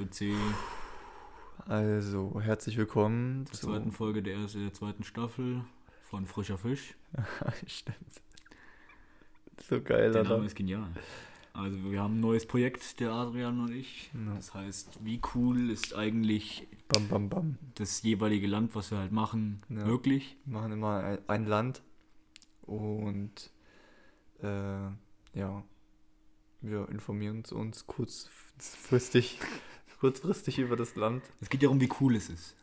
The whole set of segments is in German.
Grüezi Also, herzlich willkommen zur zweiten Folge der, ersten, der zweiten Staffel von Frischer Fisch. Stimmt. So geil, Der Alter. Name ist genial. Also wir haben ein neues Projekt, der Adrian und ich. Ja. Das heißt, wie cool ist eigentlich Bam, bam, bam. das jeweilige Land, was wir halt machen, Ja. möglich? Wir machen immer ein, ein Land und äh, ja, wir informieren uns kurzfristig, kurzfristig über das Land. Es geht ja darum, wie cool es ist.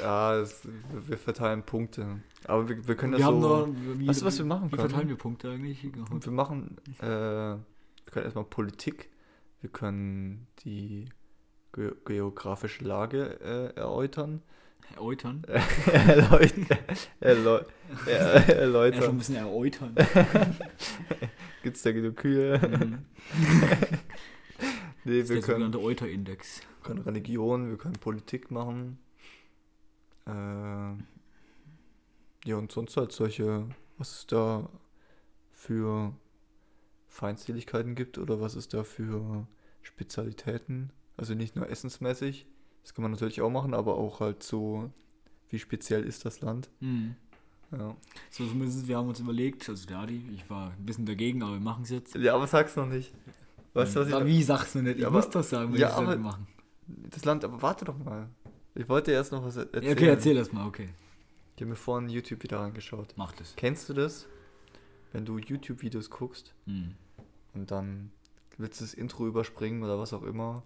Ja, es, wir verteilen Punkte. Aber wir, wir können wir das haben so. noch, wie, Weißt du, was wir machen Wie können? verteilen wir Punkte eigentlich? wir machen, äh, wir können erstmal Politik, wir können die ge geografische Lage äh, erläutern. Erläutern? Erläutern. Erläu er Ja, schon ein erläutern. bisschen erläutern. Gibt es da genug Kühe? Mhm. nee, Das ist wir der können, sogenannte Euter-Index. können Religion, wir können Politik machen. Äh, ja, und sonst halt solche, was es da für Feindseligkeiten gibt oder was es da für Spezialitäten. Also nicht nur essensmäßig, das kann man natürlich auch machen, aber auch halt so, wie speziell ist das Land. Mhm. Ja, So, zumindest wir haben uns überlegt, also der Adi, ich war ein bisschen dagegen, aber wir machen es jetzt. ja aber sag's noch nicht. Weißt du, was ich Aber wie sagst du nicht? Ich Ja, muss aber- das sagen, wenn ja, ich das aber- machen. Das Land, aber warte doch mal. Ich wollte erst noch was er- erzählen. Ja, okay, erzähl das mal, okay. Ich habe mir vorhin YouTube wieder angeschaut. Mach das. Kennst du das? Wenn du YouTube-Videos guckst Mhm. und dann willst du das Intro überspringen oder was auch immer.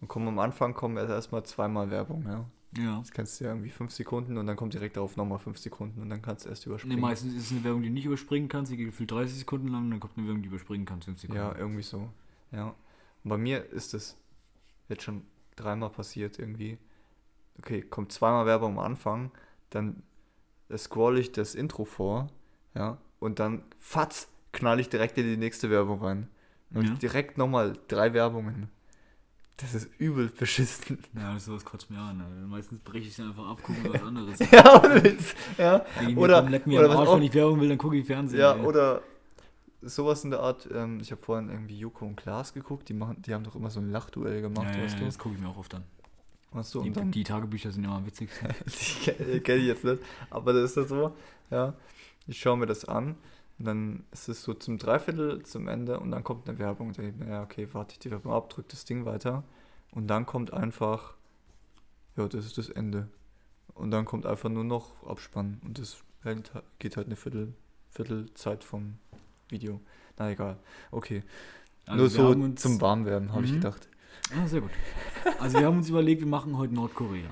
Und kommen am Anfang kommen erst erstmal zweimal Werbung, ja. Ja. Das kannst du ja irgendwie fünf Sekunden und dann kommt direkt darauf nochmal fünf Sekunden und dann kannst du erst Nee, überspringen. meistens ist es eine Werbung, die du nicht überspringen kannst, die geht gefühlt 30 Sekunden lang, und dann kommt eine Werbung, die du überspringen kannst, 5 Sekunden. ja, irgendwie so. Ja. Und bei mir ist das jetzt schon dreimal passiert irgendwie. Okay, kommt zweimal Werbung am Anfang, dann scroll ich das Intro vor, ja, und dann fatz, knall ich direkt in die nächste Werbung rein. Und Ja. direkt nochmal drei Werbungen. Das ist übel beschissen. Ja, sowas kotzt mir an. Alter. Meistens breche ich es einfach ab, gucke was anderes. ja, ohne Witz. Ja, Wenn ich mir oder, oder was auch, wenn ich Werbung will, dann gucke ich Fernsehen. ja, ey. oder sowas in der Art, ähm, ich habe vorhin irgendwie Joko und Klaas geguckt, die machen, die haben doch immer so ein Lachduell gemacht, ja, ja, weißt ja, du? das gucke ich mir auch oft an. Weißt du, Die, dann, die Tagebücher sind immer am witzigsten. die kenne kenn ich jetzt nicht, aber das ist das so, ja. Ich schaue mir das an und dann ist es so zum Dreiviertel zum Ende und dann kommt eine Werbung und denke ich mir, ja, okay, warte ich die Werbung ab, drück das Ding weiter und dann kommt einfach, ja, das ist das Ende. Und dann kommt einfach nur noch Abspann und das geht halt eine Viertel, Viertelzeit vom Video. Na egal, okay. Also nur so uns- zum Warmwerden, habe ich Mhm. gedacht. Ah, sehr gut. Also wir haben uns überlegt, wir machen heute Nordkorea.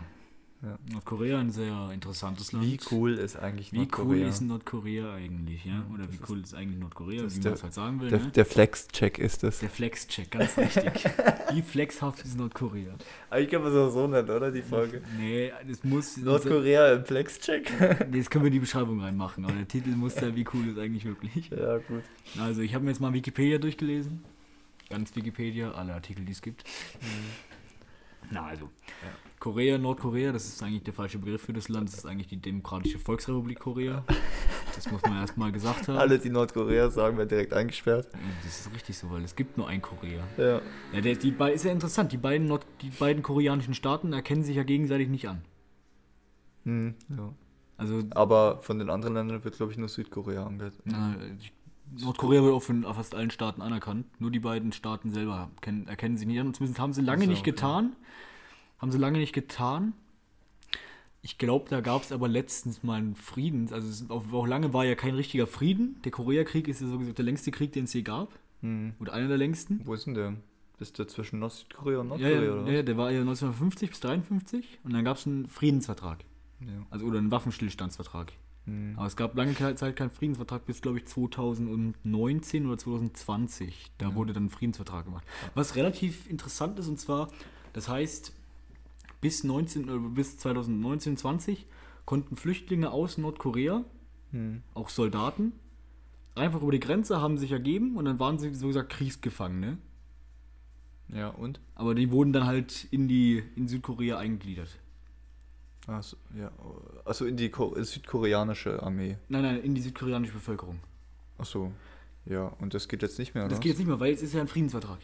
Ja. Nordkorea ein sehr interessantes Land. Wie cool ist eigentlich Wie Nordkorea? cool ist Nordkorea eigentlich, ja? Oder Das wie ist- cool ist eigentlich Nordkorea, wie ist man es halt sagen will, Der, ne? der Flex-Check ist es. Der Flex-Check, ganz wichtig. Wie flexhaft ist Nordkorea? Eigentlich kann man es auch so nennen, oder? Die Folge. Nee, das muss. Nordkorea im Flex-Check. Nee, das können wir in die Beschreibung reinmachen, aber der Titel muss da, wie cool ist eigentlich wirklich. ja, gut. Also, ich habe mir jetzt mal Wikipedia durchgelesen. Ganz Wikipedia, alle Artikel, die es gibt. Na, also. Korea, Nordkorea, das ist eigentlich der falsche Begriff für das Land. Das ist eigentlich die Demokratische Volksrepublik Korea. Das muss man erstmal gesagt haben. Alle, die Nordkorea sagen, werden direkt eingesperrt. Das ist richtig so, weil es gibt nur ein Korea. Ja. Ja, der, die, ist ja interessant. Die beiden, Nord, die beiden koreanischen Staaten erkennen sich ja gegenseitig nicht an. Hm, ja. Also Aber von den anderen Ländern wird, glaube ich, nur Südkorea angehört. äh, Nordkorea wird auch von fast allen Staaten anerkannt. Nur die beiden Staaten selber kennen, erkennen sich nicht an. Und zumindest haben sie lange so, nicht okay. Haben sie lange nicht getan. Ich glaube, da gab es aber letztens mal einen Frieden. Also auch, auch lange war ja kein richtiger Frieden. Der Koreakrieg ist ja so gesagt der längste Krieg, den es je gab. Hm. Oder einer der längsten. Wo ist denn der? Ist der zwischen Nord- Südkorea und Nordkorea, ja, oder ja, ja, der war ja 1950 bis 53 und dann gab es einen Friedensvertrag. was? Ja. Also oder einen Waffenstillstandsvertrag. Hm. Aber es gab lange Zeit keinen Friedensvertrag bis, glaube ich, 2019 oder 2020. Da Ja. wurde dann ein Friedensvertrag gemacht. Was relativ interessant ist, und zwar, das heißt, bis, 19, äh, bis 2019, 20 konnten Flüchtlinge aus Nordkorea, Hm. auch Soldaten, einfach über die Grenze, haben sich ergeben und dann waren sie so gesagt Kriegsgefangene. Ja, und? Aber die wurden dann halt in die in Südkorea eingegliedert. Achso, ja. Also in die Ko südkoreanische Armee. Nein, nein, in die südkoreanische Bevölkerung. Achso. Ja, und das geht jetzt nicht mehr, oder? Das geht jetzt nicht mehr, weil es ist ja ein Friedensvertrag.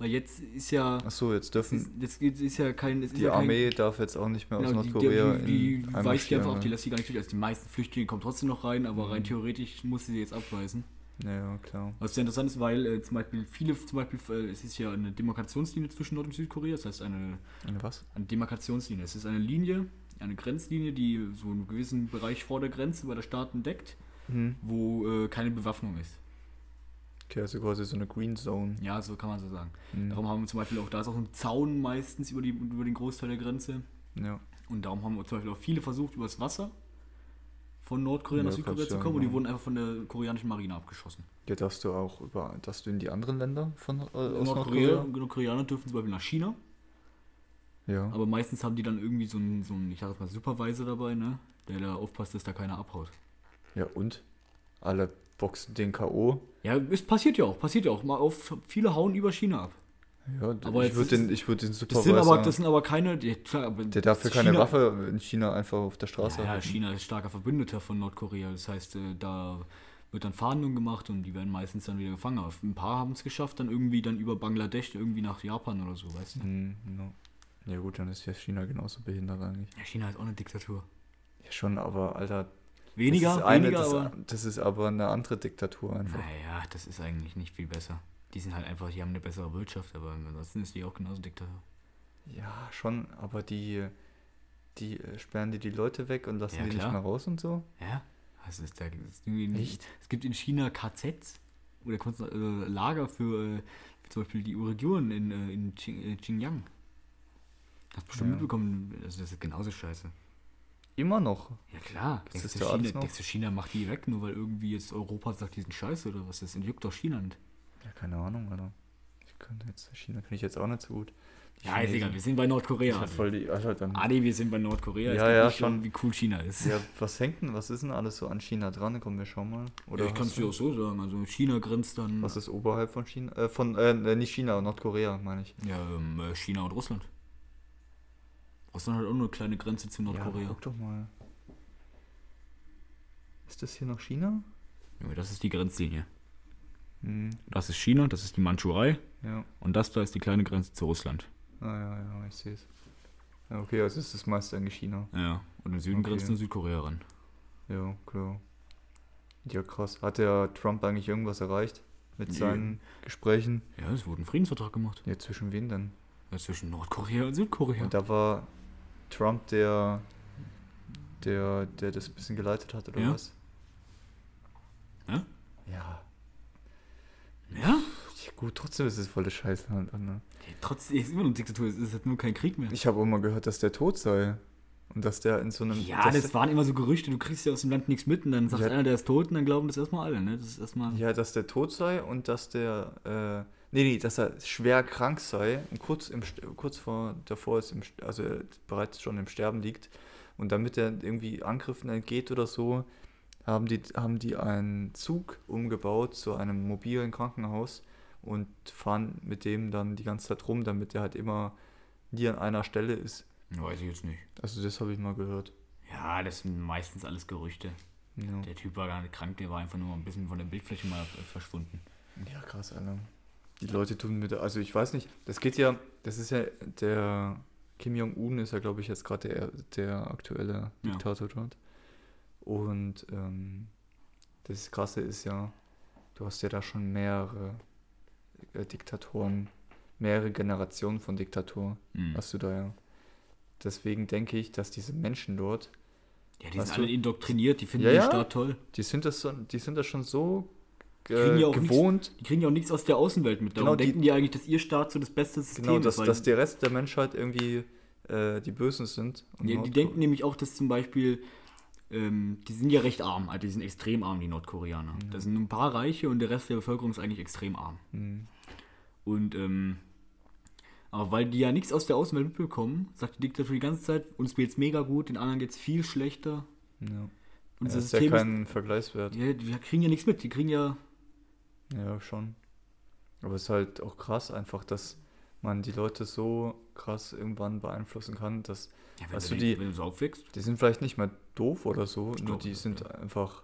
Weil jetzt ist ja. Achso, jetzt dürfen. Jetzt ist, ja kein. Die ja kein, Armee darf jetzt auch nicht mehr aus genau, die, Nordkorea. die, die, die weicht die einfach auf, die lässt die gar nicht durch. Also die meisten Flüchtlinge kommen trotzdem noch rein, aber rein Mhm. theoretisch muss sie jetzt abweisen. Ja, klar. Was sehr interessant ist, weil äh, zum Beispiel viele, zum Beispiel, äh, es ist ja eine Demarkationslinie zwischen Nord- und Südkorea, das heißt eine, Eine was? eine Demarkationslinie. Es ist eine Linie, eine Grenzlinie, die so einen gewissen Bereich vor der Grenze bei der Staaten deckt, Mhm. wo äh, keine Bewaffnung ist. Okay, also quasi so eine Green Zone. Ja, so kann man so sagen. Mhm. Darum haben wir zum Beispiel auch, da ist auch ein Zaun meistens über, die, über den Großteil der Grenze. Ja. Und darum haben wir zum Beispiel auch viele versucht, übers Wasser von Nordkorea nach Ja, Südkorea kannst zu kommen und die wurden einfach von der koreanischen Marine abgeschossen. Ja, darfst du auch über, darfst du in die anderen Länder von äh, aus Nordkorea, Nordkorea? Nordkoreaner dürfen zum Beispiel nach China, Ja. aber meistens haben die dann irgendwie so einen, so einen ich sag mal, Supervisor dabei, ne? Der da aufpasst, dass da keiner abhaut. Ja, und? Alle boxen den K.O. Ja, es passiert ja auch, passiert ja auch. Mal auf, viele hauen über China ab. Ja, Aber ich würde den, ich würd den Das Supervisor... sind aber, das sind aber keine. Klar, aber der darf ja keine China- Waffe in China einfach auf der Straße Ja, haben. China ist starker Verbündeter von Nordkorea. Das heißt, äh, da wird dann Fahndung gemacht und die werden meistens dann wieder gefangen. Aber ein paar haben es geschafft, dann irgendwie dann über Bangladesch irgendwie nach Japan oder so, weißt du? Hm, no. Ja gut, dann ist ja China genauso behindert eigentlich. Ja, China ist auch eine Diktatur. Ja schon, aber Alter, Weniger, das ist, eine, weniger, das, aber. das ist aber eine andere Diktatur einfach. Naja, das ist eigentlich nicht viel besser. Die sind halt einfach, die haben eine bessere Wirtschaft, aber ansonsten ist die auch genauso Diktatur. Ja, schon, aber die, die sperren die die Leute weg und lassen Ja, die klar. nicht mehr raus und so. Ja, das ist da. Ist Echt? Es gibt in China KZs oder äh, Lager für, äh, zum Beispiel die Uiguren in, äh, in äh, Xinjiang. Hast du bestimmt Ja. mitbekommen, also das ist genauso scheiße. Immer noch. Ja klar, Das denkst ist du, ja China, noch- denkst du, China macht die weg, nur weil irgendwie jetzt Europa sagt, die sind scheiße oder was? Das juckt doch China nicht. Ja, keine Ahnung, Alter. Ich könnte jetzt, China kann ich jetzt auch nicht so gut. Die Ja, ist Chinesen- egal, wir sind bei Nordkorea. Hab voll die, Alter, dann, Adi, wir sind bei Nordkorea. Ja, ja, nicht schon. Wie cool China ist. ja, was hängt denn, was ist denn alles so an China dran? Kommen wir schon mal. Oder ich kann es dir auch so sagen. Also China grenzt dann. Was ist oberhalb von China? Äh, von, äh, nicht China, Nordkorea, meine ich. Ja, ähm, äh, China und Russland. Russland hat auch nur eine kleine Grenze zu Ja, Nordkorea. guck doch mal. Ist das hier noch China? Ja, das ist die Grenzlinie. Hm, Das ist China, das ist die Mandschurei ja. und das da ist die kleine Grenze zu Russland. Ah, ja, ja, ich sehe es. Ja, okay, also ist das meiste eigentlich China. Ja, und im Süden Okay. grenzt nur Südkorea ran. Ja, klar. Ja, krass. Hat der Trump eigentlich irgendwas erreicht mit seinen Gesprächen? Ja, es wurde ein Friedensvertrag gemacht. Ja, zwischen wen denn? Ja, zwischen Nordkorea und Südkorea. Und da war Trump der, der, der das ein bisschen geleitet hat, oder Ja. was? Ja? Ja. ja? Gut, trotzdem ist es volle Scheiße. Halt, ne? Trotzdem ist immer noch eine Diktatur, es ist halt nur kein Krieg mehr. Ich habe auch mal gehört, dass der tot sei. Und dass der in so einem. Ja, das waren immer so Gerüchte, du kriegst ja aus dem Land nichts mit und dann sagt Ja. einer, der ist tot und dann glauben das erstmal alle, ne? Das ist erstmal. Ja, dass der tot sei und dass der, äh, nee, nee, dass er schwer krank sei und kurz, im, kurz vor davor ist, im, also er bereits schon im Sterben liegt. Und damit er irgendwie Angriffen entgeht oder so, haben die, haben die einen Zug umgebaut zu einem mobilen Krankenhaus und fahren mit dem dann die ganze Zeit rum, damit er halt immer nie an einer Stelle ist. Weiß ich jetzt nicht. Also das habe ich mal gehört. Ja, das sind meistens alles Gerüchte. Ja, Der Typ war gar nicht krank, der war einfach nur ein bisschen von der Bildfläche mal verschwunden. ja krass, Alter. Die Leute tun mit, also ich weiß nicht, das geht ja, das ist ja, der Kim Jong-un ist ja, glaube ich, jetzt gerade der, der aktuelle Ja. Diktator dort. Und ähm, das Krasse ist ja, du hast ja da schon mehrere äh, Diktatoren, mehrere Generationen von Diktatoren Mhm. hast du da ja. Deswegen denke ich, dass diese Menschen dort, Ja, die sind alle du? indoktriniert, die finden Ja, den. Staat toll. die sind das, so, die sind das schon so kriegen äh, ja auch gewohnt, Die kriegen ja auch nichts aus der Außenwelt mit. Darum Genau, die- denken die eigentlich, dass ihr Staat so das beste System genau, ist. dass, weil dass der Rest der Menschheit irgendwie äh, die Bösen sind. Ja, die denken nämlich auch, dass zum Beispiel, ähm, die sind ja recht arm, also die sind extrem arm, die Nordkoreaner. Mhm. Das sind ein paar Reiche und der Rest der Bevölkerung ist eigentlich extrem arm. Mhm. Und, ähm, aber weil die ja nichts aus der Außenwelt mitbekommen, sagt die Diktatur die ganze Zeit, uns geht's mega gut, den anderen geht's viel schlechter. Ja. Unser das ist ja System kein Vergleichswert. ist, ja, wir kriegen ja nichts mit, die kriegen ja, Ja, schon. Aber es ist halt auch krass einfach, dass man die Leute so krass irgendwann beeinflussen kann, dass ja wenn, Weißt du die, die- wenn du so aufwächst, die sind vielleicht nicht mal doof oder so, nur glaub, die sind ja. einfach,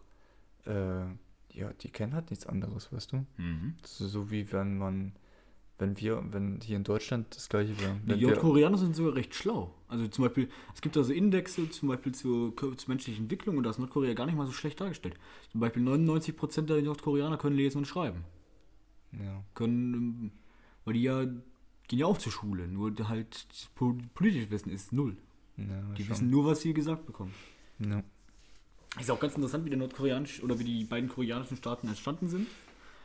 äh, ja, die kennen halt nichts anderes, weißt du? mhm. So wie wenn man wenn wir, wenn hier in Deutschland das gleiche wäre. Die Nordkoreaner sind sogar recht schlau. Also zum Beispiel, es gibt also Indexe zum Beispiel zur, zur menschlichen Entwicklung und da ist Nordkorea gar nicht mal so schlecht dargestellt. Zum Beispiel 99% der Nordkoreaner können lesen und schreiben. Ja. Können, ähm, weil die ja gehen ja auch zur Schule, nur halt das po- politische Wissen ist null. ja Die schon. wissen nur, was sie gesagt bekommen. Ja. Ist auch ganz interessant, wie der nordkoreanische oder wie die beiden koreanischen Staaten entstanden sind.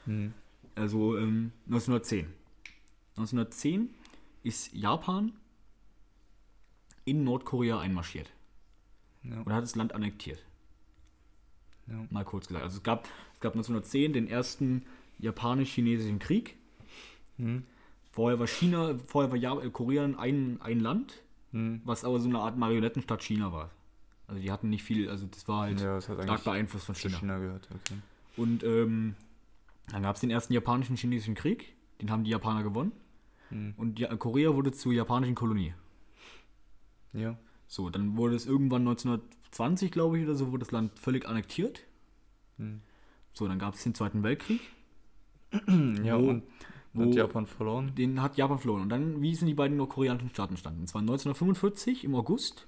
Mhm. Also ähm, 1910. 1910 ist Japan in Nordkorea einmarschiert Ja. oder hat das Land annektiert. Ja. Mal kurz gesagt. Also es gab, es gab 1910 den ersten japanisch-chinesischen Krieg. Mhm. Vorher war China, vorher war ja äh, Korea ein, ein Land, Mhm. was aber so eine Art Marionettenstadt China war. Also die hatten nicht viel, also das war halt Ja, das stark beeinflusst von China. China gehört. Okay. Und ähm, dann gab es den ersten japanischen-chinesischen Krieg, den haben die Japaner gewonnen. Mhm. Und ja, Korea wurde zur japanischen Kolonie. Ja. So, dann wurde es irgendwann 1920, glaube ich, oder so, wurde das Land völlig annektiert. Mhm. So, dann gab es den Zweiten Weltkrieg. Ja, Wo- und wo- hat Japan verloren. Den hat Japan verloren. Und dann, wie sind die beiden nordkoreanischen Staaten entstanden? Und zwar 1945 im August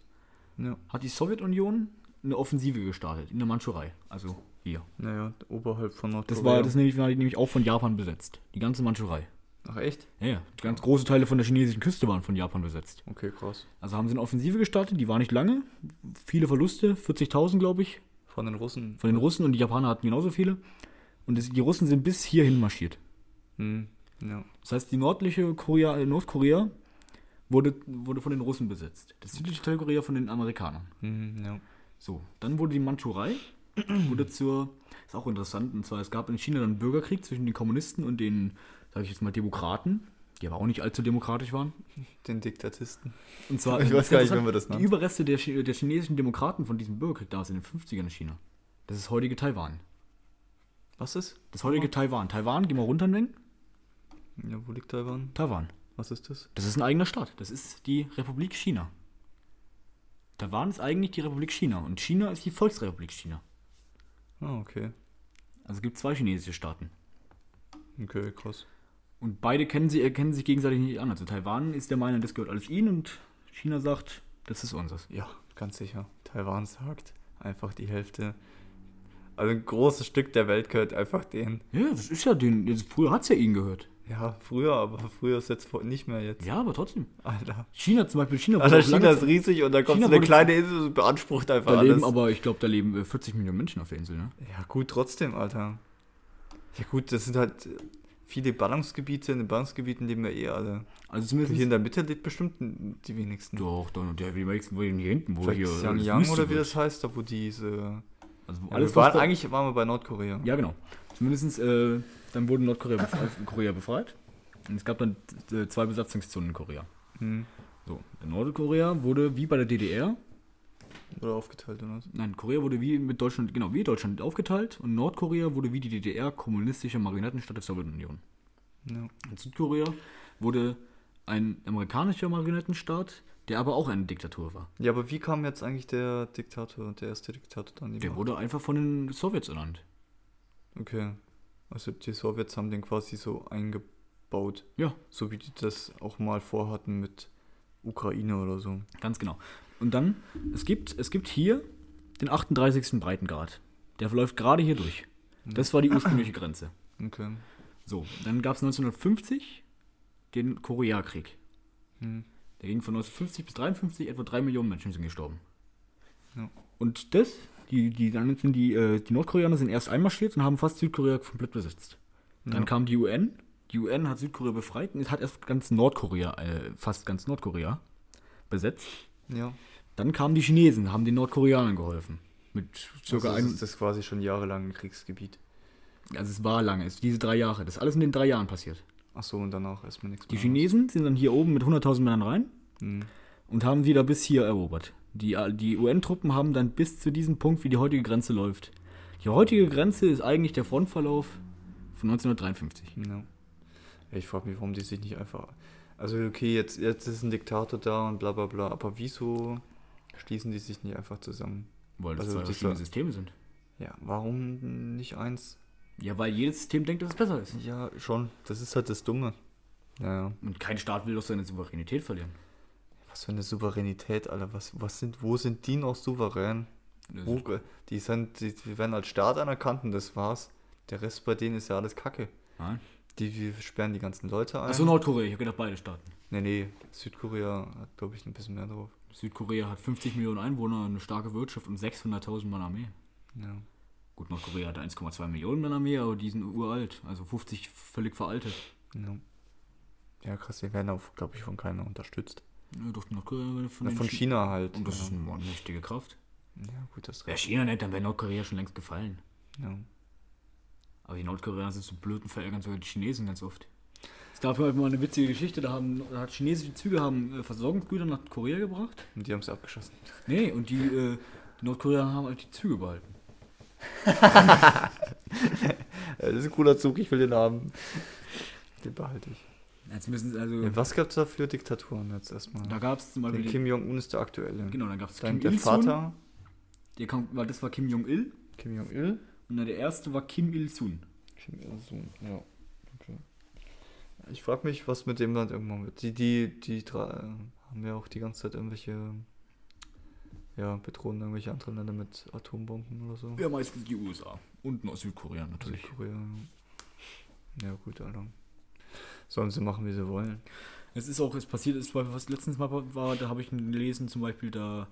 Ja. hat die Sowjetunion eine Offensive gestartet in der Mandschurei. Also hier. Naja, oberhalb von Nordkorea. Das war das nämlich, war nämlich auch von Japan besetzt. Die ganze Mandschurei. Ach echt? Ja, ja. Ganz große Teile von der chinesischen Küste waren von Japan besetzt. Okay, krass. Also haben sie eine Offensive gestartet, die war nicht lange. Viele Verluste, 40.000 glaube ich, Von den Russen. von den Russen und die Japaner hatten genauso viele. Und das, die Russen sind bis hierhin marschiert. Mhm. Ja. Das heißt, die nördliche Korea, äh, Nordkorea wurde, wurde von den Russen besetzt. Das südliche Teil Korea von den Amerikanern. Mhm. Ja. So, dann wurde die Mandschurei, wurde zur, ist auch interessant, und zwar es gab in China dann einen Bürgerkrieg zwischen den Kommunisten und den, sage ich jetzt mal, Demokraten, die aber auch nicht allzu demokratisch waren. Den Diktatisten. Und zwar, Ich weiß gar nicht, wie man das Die nennt. Überreste der, der chinesischen Demokraten von diesem Bürgerkrieg damals in den 50ern in China. Das ist heutige Taiwan. Was ist? Das heutige Taiwan. Taiwan, geh mal runter ein wenig. Ja, wo liegt Taiwan? Taiwan. Was ist das? Das ist ein eigener Staat. Das ist die Republik China. Taiwan ist eigentlich die Republik China und China ist die Volksrepublik China. Ah, okay. Also es gibt zwei chinesische Staaten. Okay, krass. Und beide kennen, sie, erkennen sich gegenseitig nicht an. Also Taiwan ist der Meinung, das gehört alles ihnen und China sagt, das ist unseres. Ja, ganz sicher. Taiwan sagt einfach die Hälfte. Also ein großes Stück der Welt gehört einfach denen. Ja, das ist ja den. jetzt- Früher hat es ja ihnen gehört. Ja, früher, aber früher ist jetzt nicht mehr jetzt. Ja, aber trotzdem. Alter. China zum Beispiel, China Alter, China ist riesig und da kommt so eine kleine Insel und beansprucht einfach Da alles. leben aber, ich glaube, da leben äh, 40 Millionen Menschen auf der Insel, ne? ja, gut, trotzdem, Alter. Ja, gut, das sind halt äh, viele Ballungsgebiete. In den Ballungsgebieten leben ja eh alle. Also Hier in zumindest. der Mitte lebt bestimmt die wenigsten. Doch, doch, der die wenigsten wollen hier hinten, wo Vielleicht hier. Wüste oder wie das heißt, da wo diese. Also Ja, alles, wir waren, eigentlich waren wir bei Nordkorea. Ja, genau. Zumindest, äh, dann wurde Nordkorea befreit, Korea befreit. Und es gab dann äh, zwei Besatzungszonen in Korea. Hm. So, in Nordkorea wurde wie bei der DDR, Oder aufgeteilt oder was? nein, Korea wurde wie mit Deutschland, genau, wie Deutschland aufgeteilt und Nordkorea wurde wie die DDR kommunistische Marionettenstadt der Sowjetunion. Ja. Und Südkorea wurde ein amerikanischer Marionettenstaat, der aber auch eine Diktatur war. ja, aber wie kam jetzt eigentlich der Diktator, der erste Diktator dann? die Der Macht? wurde einfach von den Sowjets ernannt. Okay. Also die Sowjets haben den quasi so eingebaut. Ja. So wie die das auch mal vorhatten mit Ukraine oder so. Ganz genau. Und dann, es gibt, es gibt hier den 38. Breitengrad. Der verläuft gerade hier durch. Das war die ursprüngliche Grenze. Okay. So, dann gab es 1950 den Koreakrieg. Hm. Der ging von 1950 bis 53, etwa drei Millionen Menschen sind gestorben. Ja. Und das, die, die, dann sind die, äh, die Nordkoreaner sind erst einmarschiert und haben fast Südkorea komplett besetzt. Dann Ja. kam die UN. Die UN hat Südkorea befreit und es hat erst ganz Nordkorea, äh, fast ganz Nordkorea besetzt. Ja. Dann kamen die Chinesen, haben den Nordkoreanern geholfen. Mit circa also einem. ist das quasi schon jahrelang ein Kriegsgebiet. Also es war lange, es diese drei Jahre. Das ist alles in den drei Jahren passiert. Ach so, und danach erstmal nichts Die mehr. Chinesen sind dann hier oben mit 100.000 Männern rein Hm. und haben wieder bis hier erobert. Die, die UN-Truppen haben dann bis zu diesem Punkt, wie die heutige Grenze läuft. Die heutige Grenze ist eigentlich der Frontverlauf von 1953. Ja. ja ich frage mich, warum die sich nicht einfach. Also, okay, jetzt, jetzt ist ein Diktator da und bla bla bla, aber wieso schließen die sich nicht einfach zusammen? Weil das Also zwei verschiedene Systeme sind. Ja, warum nicht eins? Ja, weil jedes System denkt, dass es besser ist. Ja, schon. Das ist halt das Dumme. Ja. Und kein Staat will doch seine Souveränität verlieren. Was für eine Souveränität, Alter. Was, was sind, wo sind die noch souverän? Wo, die, sind, die, die werden als Staat anerkannt und das war's. Der Rest bei denen ist ja alles Kacke. Nein. Die, die sperren die ganzen Leute ein. Achso, Nordkorea, ich habe gedacht beide Staaten. Nee, nee, Südkorea hat, glaube ich, ein bisschen mehr drauf. Südkorea hat 50 Millionen Einwohner, eine starke Wirtschaft und 600.000 Mann Armee. Ja. Gut, Nordkorea hat 1,2 Millionen Mann Armee, aber die sind uralt, also 50 völlig veraltet. Ja, ja krass, die werden auch, glaube ich, von keiner unterstützt. Ja, doch, Nordkorea von, den von Chi- China halt. Und das ja. ist eine mächtige Kraft. ja, gut, das Wäre. China nicht, dann wäre Nordkorea schon längst gefallen. Ja. Aber die Nordkoreaner sind so blöd und verärgern sogar die Chinesen ganz oft. Es gab mal eine witzige Geschichte, da haben da hat chinesische Züge haben äh, Versorgungsgüter nach Korea gebracht. Und die haben es abgeschossen. Nee, und die, äh, die Nordkoreaner haben halt die Züge behalten. das ist ein cooler Zug, ich will den haben. Den behalte ich. Jetzt müssen also. Ja, was gab es da für Diktaturen jetzt erstmal? Da gab es zum Beispiel. Den Kim Jong-un ist der aktuelle. genau, dann gab es Kim der Il-sung. Vater, Der kam, war, das war Kim Jong-il. Kim Jong-il. Und dann der erste war Kim Il-sung. Kim Il-sung, ja. Okay. Ich frage mich, was mit dem Land irgendwann wird. Die, die, die drei äh, haben ja auch die ganze Zeit irgendwelche, ja, bedrohen irgendwelche anderen Länder mit Atombomben oder so. Ja, meistens die USA. Und noch Südkorea natürlich. Südkorea. Ja. ja, gut, Alter. Sollen sie machen, wie sie wollen. Es ist auch, es passiert ist, was letztens mal war, da habe ich gelesen, zum Beispiel, da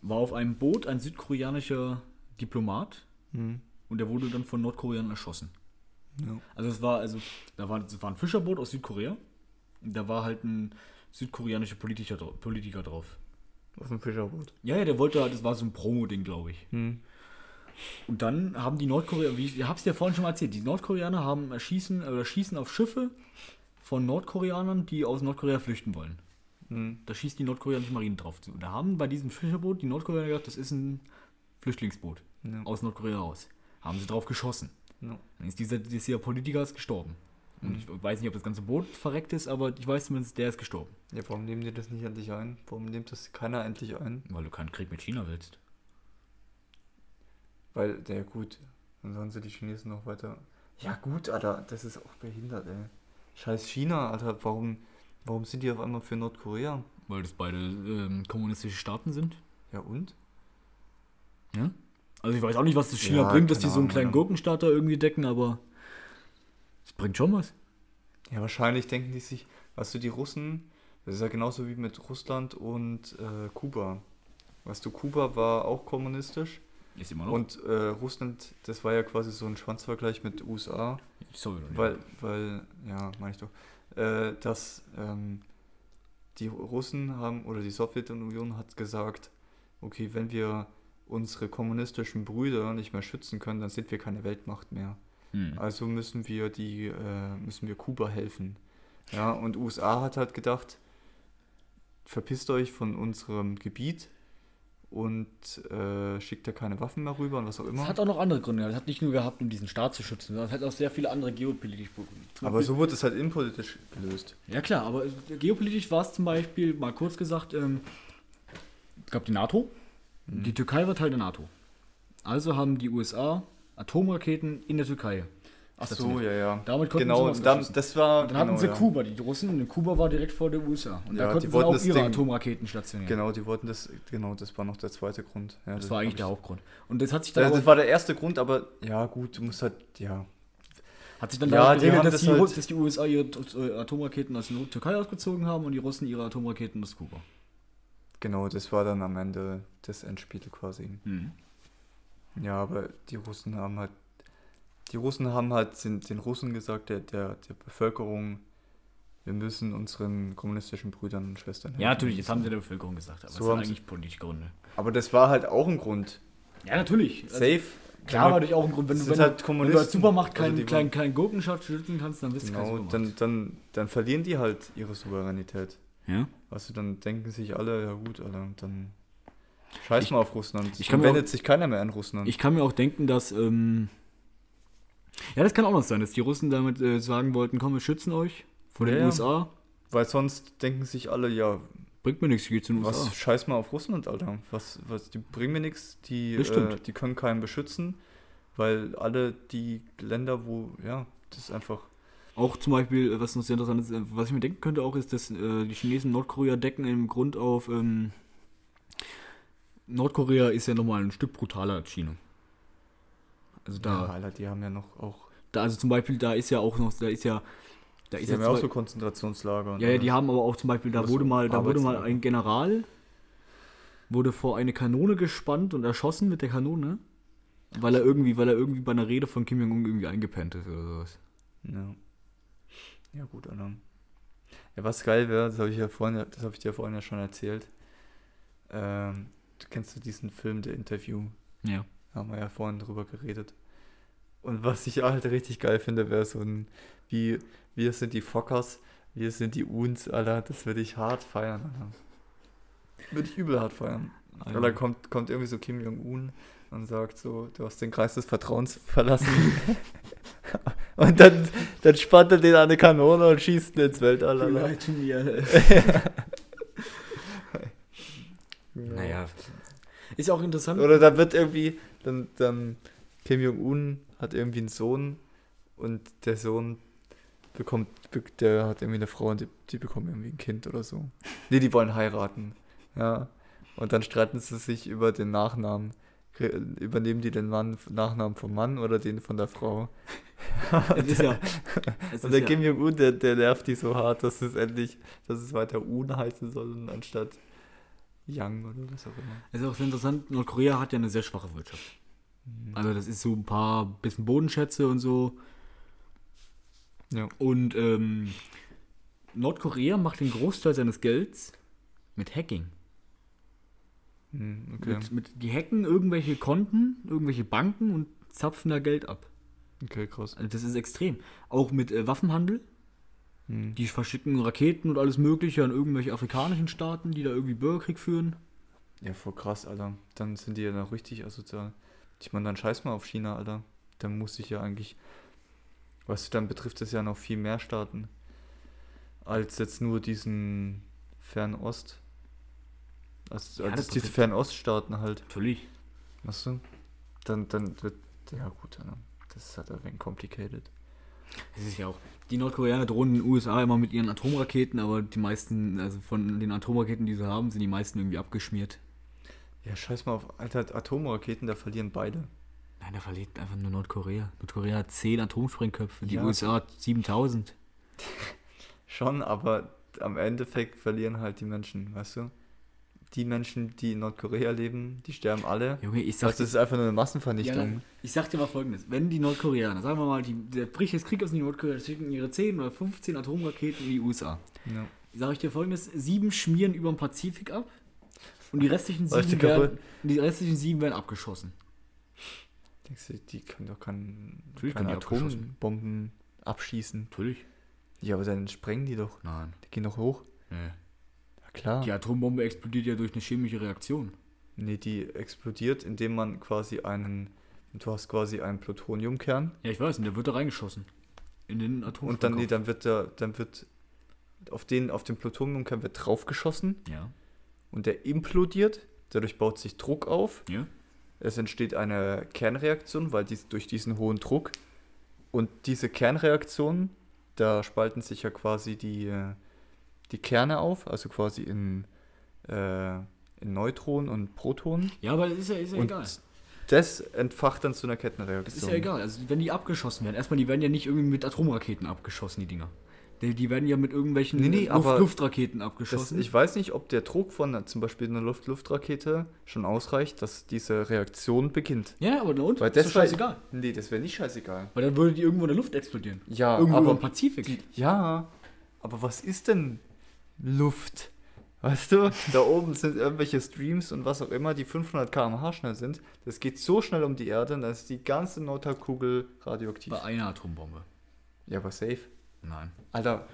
war auf einem Boot ein südkoreanischer Diplomat Hm. und der wurde dann von Nordkoreanern erschossen. Ja. Also es war, also, da war, das war ein Fischerboot aus Südkorea und da war halt ein südkoreanischer Politiker, Politiker drauf. Auf dem Fischerboot. Ja, ja, der wollte, halt- das war so ein Promo-Ding, glaube ich. Hm. Und dann haben die Nordkoreaner, wie ich, ich habe es dir vorhin schon mal erzählt, die Nordkoreaner haben erschießen oder schießen auf Schiffe von Nordkoreanern, die aus Nordkorea flüchten wollen. Hm. Da schießt die nordkoreanische Marine drauf zu. Da haben bei diesem Fischerboot die Nordkoreaner gedacht, das ist ein Flüchtlingsboot Ja. aus Nordkorea raus. Haben sie drauf geschossen. Ja. Dann ist dieser, dieser Politiker ist gestorben. Und Mhm. ich weiß nicht, ob das ganze Boot verreckt ist, aber ich weiß zumindest, der ist gestorben. ja, warum nehmen die das nicht endlich ein? Warum nimmt das keiner endlich ein? Weil du keinen Krieg mit China willst. Weil, der gut, dann sollen sie die Chinesen noch weiter. Ja, gut, Alter, das ist auch behindert, ey. Scheiß China, Alter, warum, warum sind die auf einmal für Nordkorea? Weil das beide ähm, kommunistische Staaten sind. Ja, und? Ja? Also ich weiß auch nicht, was das China Ja, bringt, dass die so einen kleinen. Gurkenstaat da irgendwie decken, aber es bringt schon was. Ja, wahrscheinlich denken die sich, weißt du, die Russen, das ist ja genauso wie mit Russland und äh, Kuba. Weißt du, Kuba war auch kommunistisch Ist immer noch. und äh, Russland, das war ja quasi so ein Schwanzvergleich mit USA. Sowjetunion. Weil, weil, ja, meine ich doch, äh, dass ähm, die Russen haben oder die Sowjetunion hat gesagt, okay, wenn wir unsere kommunistischen Brüder nicht mehr schützen können, dann sind wir keine Weltmacht mehr. Hm. Also müssen wir die, äh, müssen wir Kuba helfen. Ja, und USA hat halt gedacht, verpisst euch von unserem Gebiet und äh, schickt da keine Waffen mehr rüber und was auch Es immer. hat auch noch andere Gründe. Es hat nicht nur gehabt, um diesen Staat zu schützen, sondern es hat auch sehr viele andere geopolitische Gründe. Aber so wurde es halt innenpolitisch gelöst. Ja klar, aber geopolitisch war es zum Beispiel, mal kurz gesagt, ähm, es gab die NATO. Mhm. Die Türkei war Teil der NATO. Also haben die USA Atomraketen in der Türkei. Ach so, ja, ja. Damit konnten genau, sie abschießen. das war. Und dann hatten genau, sie ja. Kuba, die Russen, und Kuba war direkt vor der USA. Und Ja, da die konnten sie auch das ihre Ding- Atomraketen stationieren. Genau, die wollten das, genau, das war noch der zweite Grund. Ja, Das war eigentlich der Hauptgrund. Und das hat sich ich- dann, das, aber, das war der erste Grund, aber ja, gut, du musst halt, ja. hat sich dann Ja, die geregelt, haben dass, das die, halt- dass die USA ihre äh, Atomraketen aus der Türkei ausgezogen haben und die Russen ihre Atomraketen aus Kuba. Genau, das war dann am Ende das Endspiel quasi. Mhm. Ja, aber die Russen haben halt, die Russen haben halt den, den Russen gesagt, der, der, der Bevölkerung, wir müssen unseren kommunistischen Brüdern und Schwestern helfen. Ja, natürlich, das haben sie der Bevölkerung gesagt, aber So das sind eigentlich politische Gründe. Aber das war halt auch ein Grund. Ja, natürlich. Also, Safe. klar war natürlich auch ein Grund, wenn, Das du- wenn, halt wenn du als Supermacht keinen Also kleinen, kleinen Gurkenstaat schützen kannst, dann bist du Genau, Supermacht. dann, dann, dann verlieren die halt ihre Souveränität. ja? Du, dann denken sich alle, ja gut, Alter, dann scheiß Ich- mal auf Russland. ich Dann wendet sich keiner mehr an Russland. Ich kann mir auch denken, dass. Ähm, ja, das kann auch noch sein, dass die Russen damit äh, sagen wollten: komm, wir schützen euch vor den Ja. USA. Weil sonst denken sich alle, ja, Bringt mir nichts, ich geh zu den was USA. scheiß mal auf Russland, Alter. Was, was, die bringen mir nichts, die, äh, die können keinen beschützen, weil alle die Länder, wo, ja, das ist einfach, Auch zum Beispiel, was noch sehr interessant ist, äh, was ich mir denken könnte auch, ist, dass äh, die Chinesen Nordkorea decken im Grund auf. Ähm, Nordkorea ist ja nochmal ein Stück brutaler als China. Also da. Ja, Alter, die haben ja noch auch. Da, also zum Beispiel, da ist ja auch noch, da ist ja. Da ist Die ja haben ja auch so Konzentrationslager. Ja, ja, die haben aber auch zum Beispiel, da wurde mal, da wurde mal ein General, wurde vor eine Kanone gespannt und erschossen mit der Kanone, weil er irgendwie, weil er irgendwie bei einer Rede von Kim Jong-un irgendwie eingepennt ist oder sowas. Ja. Ja, gut, Alter. Ja, was geil wäre, das habe ich ja vorhin, das habe ich dir vorhin ja schon erzählt. Ähm, du kennst du diesen Film, The Interview? Ja. Haben wir ja vorhin drüber geredet. Und was ich halt richtig geil finde, wäre so ein, wie, wir sind die Fockers, wir sind die Uns, Alter. Das würde ich hart feiern, Alter. Würde ich übel hart feiern. Also, Oder kommt, kommt irgendwie so Kim Jong-un und sagt so, du hast den Kreis des Vertrauens verlassen. und dann, dann spannt er den an eine Kanone und schießt ihn ins Weltall. Alter. Naja. Ist auch interessant. Oder dann wird irgendwie, dann, dann Kim Jong-un hat irgendwie einen Sohn und der Sohn bekommt, be- der hat irgendwie eine Frau und die, die bekommen irgendwie ein Kind oder so. Nee, die wollen heiraten. Ja. Und dann streiten sie sich über den Nachnamen. Übernehmen die den Mann, Nachnamen vom Mann oder den von der Frau? Es ist ja. Und der ja Kim Jong-un, der, der nervt die so hart, dass es endlich, dass es weiter Un heißen soll, anstatt Yang oder was auch immer. es ist auch sehr interessant, Nordkorea hat ja eine sehr schwache Wirtschaft. Also das ist so ein paar bisschen Bodenschätze und so. Ja. Und ähm, Nordkorea macht den Großteil seines Gelds mit Hacking. Hm, Okay. Mit, mit, die hacken irgendwelche Konten, irgendwelche Banken und zapfen da Geld ab. okay, krass. Also das ist extrem. Auch mit äh, Waffenhandel. Hm. Die verschicken Raketen und alles Mögliche an irgendwelche afrikanischen Staaten, die da irgendwie Bürgerkrieg führen. Ja, voll krass, Alter. Dann sind die ja noch richtig asozial. Ich meine, dann scheiß mal auf China, Alter. Dann muss ich ja eigentlich. Weißt du, dann betrifft es ja noch viel mehr Staaten. Als jetzt nur diesen Fernost. Als, Ja, als das diese Fernoststaaten halt. Natürlich. Weißt du? Dann, dann wird. Ja, gut, Alter. Das ist halt ein wenig complicated. Es ist ja auch. Die Nordkoreaner drohen den USA immer mit ihren Atomraketen, aber die meisten, also von den Atomraketen, die sie haben, sind die meisten irgendwie abgeschmiert. Ja, scheiß mal auf Alter, Atomraketen, da verlieren beide. Nein, da verliert einfach nur Nordkorea. Nordkorea hat 10 Atomsprengköpfe, die Ja. USA hat 7000. Schon, aber am Endeffekt verlieren halt die Menschen, weißt du? Die Menschen, die in Nordkorea leben, die sterben alle. Junge, ich sag Das ist einfach nur eine Massenvernichtung. Ja, ich sag dir mal folgendes: Wenn die Nordkoreaner, sagen wir mal, die, der bricht jetzt Krieg aus in die Nordkorea, schicken ihre 10 oder 15 Atomraketen in die USA. Ja. Sag ich dir folgendes: Sieben schmieren über den Pazifik ab und die restlichen sieben, werden, die restlichen sieben werden abgeschossen. Denkst du, die können doch kein, keine. Atombomben abschießen? Natürlich. Ja, aber dann sprengen die doch. Nein. Die gehen doch hoch. Nee. Klar. Die Atombombe explodiert ja durch eine chemische Reaktion. Nee, die explodiert, indem man quasi einen. Du hast quasi einen Plutoniumkern. Ja, ich weiß, und der wird da reingeschossen. In den Atom. Und dann, nee, dann wird der, dann wird auf den, auf den Plutoniumkern wird draufgeschossen Ja. und der implodiert. Dadurch baut sich Druck auf. Ja. Es entsteht eine Kernreaktion, weil dies, durch diesen hohen Druck und diese Kernreaktion, da spalten sich ja quasi die, äh, die Kerne auf, also quasi in, äh, in Neutronen und Protonen. Ja, aber das ist ja, ist ja und egal. das entfacht dann zu einer Das Kettenreaktion. ist ja egal. Also, wenn die abgeschossen werden, erstmal, die werden ja nicht irgendwie mit Atomraketen abgeschossen, die Dinger. Die, die werden ja mit irgendwelchen Nee, nee, Luft, Luftraketen Das, abgeschossen. ich weiß nicht, ob der Druck von zum Beispiel einer Luft-Luft-Rakete schon ausreicht, dass diese Reaktion beginnt. ja, aber und? Weil ist das war- scheißegal. Nee, das wäre nicht scheißegal. Weil dann würde die irgendwo in der Luft explodieren. Ja, irgendwo aber im Pazifik. Ja, aber was ist denn Luft? Weißt du, da oben sind irgendwelche Streams und was auch immer, die 500 km/h schnell sind. Das geht so schnell um die Erde, dann ist die ganze Nordhalbkugel radioaktiv. Bei einer Atombombe. Ja, aber safe. Nein. Alter,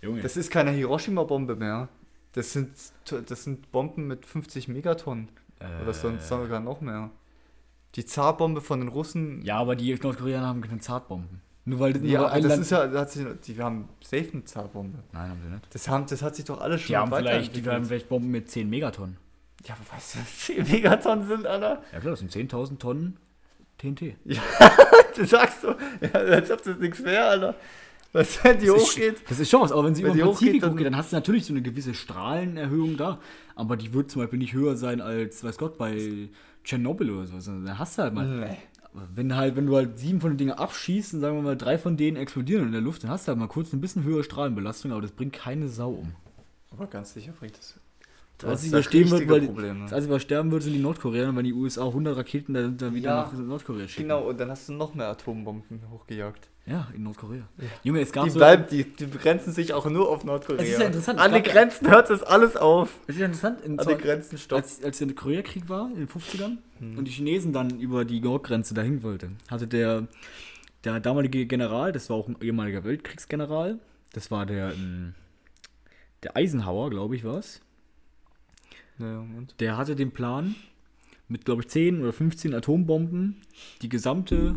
Junge. das ist keine Hiroshima-Bombe mehr. Das sind, das sind Bomben mit 50 Megatonnen. Oder sonst sogar noch mehr. Die Zarbombe von den Russen. Ja, aber die Nordkoreaner haben keine Zartbomben. Nur weil, nur ja weil aber ein das Land- ist ja, da hat sich, die haben safe eine Zarbombe. Nein, haben sie nicht. Das, haben, das hat sich doch alles schon Die haben vielleicht, die haben vielleicht Bomben mit 10 Megatonnen. Ja, aber weißt du, was 10 Megatonnen sind, Alter? Ja klar, das sind 10.000 Tonnen TNT. Du sagst so, ja, als ob das nichts wäre, Alter. Weißt du, wenn die das hochgeht. Ist, das ist schon was, aber wenn sie Wenn über die den Pazifik hochgeht, dann- hochgeht, dann hast du natürlich so eine gewisse Strahlenerhöhung da. Aber die wird zum Beispiel nicht höher sein als, weiß Gott, bei Tschernobyl oder so. sondern Da hast du halt mal. Nee. Wenn halt, wenn du halt sieben von den Dingen abschießt und sagen wir mal, drei von denen explodieren in der Luft, dann hast du halt mal kurz ein bisschen höhere Strahlenbelastung, aber das bringt keine Sau um. Aber ganz sicher bringt das. Das Einzige, was stehen wird, weil die, Probleme. das Einzige, was sterben wird, sind die Nordkoreaner, wenn die USA 100 Raketen dann, dann wieder Ja, nach Nordkorea schicken. Genau, und dann hast du noch mehr Atombomben hochgejagt. Ja, in Nordkorea. Junge, es gab Die so. bleiben, die, die begrenzen sich auch nur auf Nordkorea. Es ist ja interessant, es An den ja- Grenzen hört das alles auf. Es ist ja interessant, in An den Grenzen stoppt. als, als der Koreakrieg war, in den 50ern, Hm. und die Chinesen dann über die Nordgrenze dahin wollten, hatte der, der damalige General, das war auch ein ehemaliger Weltkriegsgeneral, das war der, ähm, der Eisenhower, glaube ich, war es, Ja, und? der hatte den Plan, mit, glaube ich, 10 oder 15 Atombomben die gesamte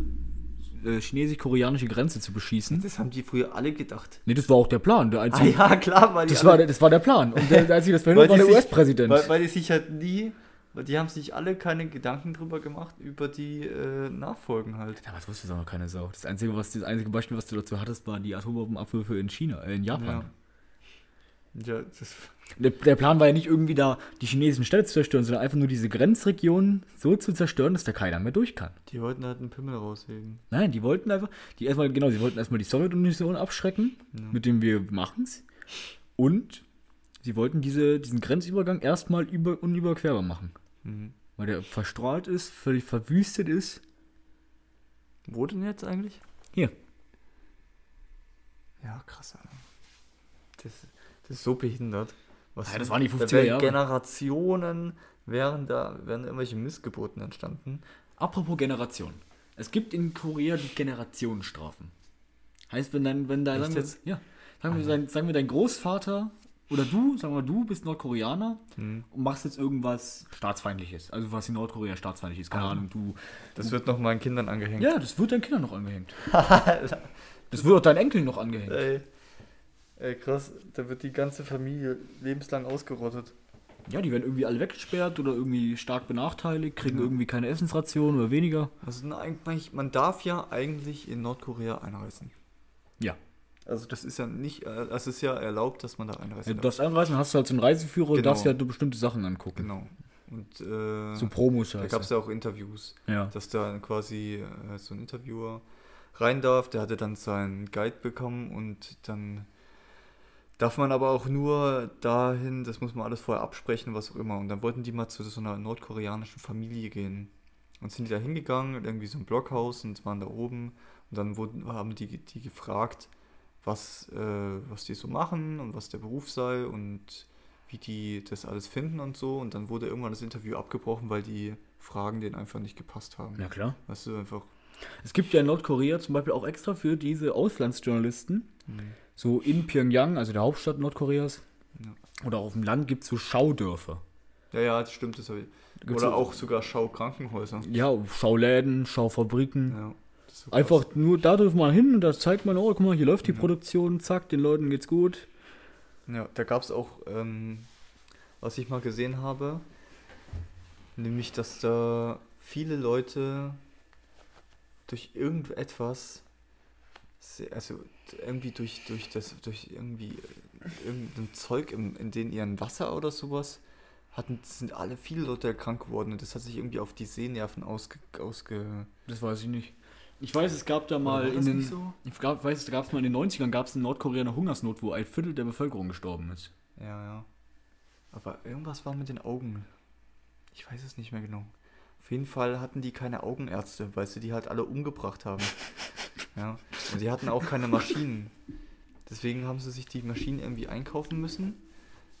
äh, chinesisch-koreanische Grenze zu beschießen. Das haben die früher alle gedacht. Nee, das war auch der Plan. Der Ah einzige, ja, klar, weil das, alle, war, der- das war der Plan. Und der, der einzige, das verhindert, war der US-Präsident. weil, weil die sich halt nie, weil die haben sich alle keine Gedanken drüber gemacht, über die äh, Nachfolgen halt. Damals wusste es auch noch keine Sau. Das einzige, was, das einzige Beispiel, was du dazu hattest, war die Atombombenabwürfe in China, äh, in Japan. Ja, das, Der, der Plan war ja nicht irgendwie da, die chinesischen Städte zu zerstören, sondern einfach nur diese Grenzregionen so zu zerstören, dass da keiner mehr durch kann. die wollten halt einen Pimmel rausheben. Nein, die wollten einfach, die erstmal, genau, sie wollten erstmal die Sowjetunion abschrecken, mit dem wir machen's. Und sie wollten diese, diesen Grenzübergang erstmal über, unüberquerbar machen. Mhm. Weil der verstrahlt ist, völlig verwüstet ist. Wo denn jetzt eigentlich? Hier. Ja, krass, Alter. Das, das ist so behindert. Was Ja, das waren die da 50er werden Jahre. Generationen wären da, wären irgendwelche Missgeburten entstanden. Apropos Generation. Es gibt in Korea die Generationenstrafen. Heißt, wenn dein, wenn dein, sagen wir, ja, sagen wir, dein, sagen wir, dein Großvater oder du, sagen wir, du bist Nordkoreaner Hm. und machst jetzt irgendwas Staatsfeindliches. Also was in Nordkorea staatsfeindlich ist. Keine Ah. Ahnung, du. Das wird noch meinen Kindern angehängt. Ja, das wird deinen Kindern noch angehängt. das wird auch deinen Enkeln noch angehängt. Ey. Ey, krass, da wird die ganze Familie lebenslang ausgerottet. Ja, die werden irgendwie alle weggesperrt oder irgendwie stark benachteiligt, kriegen Ja. irgendwie keine Essensration oder weniger. Also eigentlich, man darf ja eigentlich in Nordkorea einreisen. Ja. Also das ist ja nicht, äh, es ist ja erlaubt, dass man da Ja, einreisen du darfst einreisen, hast du halt so einen Reiseführer und Genau. darfst dir halt bestimmte Sachen angucken. Genau. Und äh, So Promos da gab es ja auch Interviews, Ja. dass da quasi äh, so ein Interviewer rein darf. Der hatte dann seinen Guide bekommen und dann darf man aber auch nur dahin, das muss man alles vorher absprechen, was auch immer. Und dann wollten die mal zu so einer nordkoreanischen Familie gehen. Und sind die da hingegangen, irgendwie so ein Blockhaus und waren da oben. Und dann wurden, haben die, die gefragt, was, äh, was die so machen und was der Beruf sei und wie die das alles finden und so. Und dann wurde irgendwann das Interview abgebrochen, weil die Fragen denen einfach nicht gepasst haben. Ja, klar. Weißt du, einfach. Es gibt ja in Nordkorea zum Beispiel auch extra für diese Auslandsjournalisten, so in Pyongyang, also der Hauptstadt Nordkoreas, Ja. oder auf dem Land gibt es so Schaudörfer. Ja, ja, das stimmt, das ich. Gibt's Oder so- auch sogar Schaukrankenhäuser. Ja, Schauläden, Schaufabriken. Ja, so. Einfach nur da dürfen wir hin und da zeigt man, oh, guck mal, hier läuft die Produktion, zack, den Leuten geht's gut. Ja, da gab es auch, ähm, was ich mal gesehen habe, nämlich, dass da viele Leute durch irgendetwas, also irgendwie durch, durch das, durch irgendwie irgendein Zeug im, in den ihren Wasser oder sowas, hatten, sind alle viele Leute krank geworden und das hat sich irgendwie auf die Sehnerven ausge, ausge Das weiß ich nicht. Ich weiß, es gab da mal in den. so? Ich gab, weiß, da gab es mal in den 90ern gab es in Nordkorea eine Hungersnot, wo ein Viertel der Bevölkerung gestorben ist. Ja, ja. Aber irgendwas war mit den Augen. Ich weiß es nicht mehr genau. Auf jeden Fall hatten die keine Augenärzte, weil sie die halt alle umgebracht haben. ja. Und die hatten auch keine Maschinen. Deswegen haben sie sich die Maschinen irgendwie einkaufen müssen.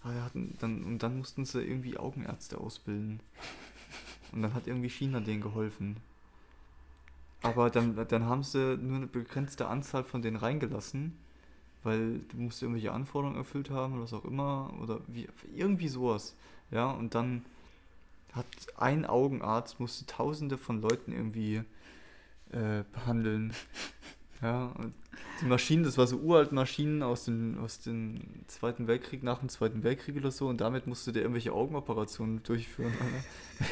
Hatten dann, und dann mussten sie irgendwie Augenärzte ausbilden. Und dann hat irgendwie China denen geholfen. Aber dann, dann haben sie nur eine begrenzte Anzahl von denen reingelassen, weil du musst irgendwelche Anforderungen erfüllt haben oder was auch immer. Oder wie, irgendwie sowas. Ja, und dann hat ein Augenarzt, musste tausende von Leuten irgendwie äh, behandeln. Ja, und die Maschinen, das war so uralt Maschinen aus dem, aus dem Zweiten Weltkrieg, nach dem Zweiten Weltkrieg oder so, und damit musste der irgendwelche Augenoperationen durchführen.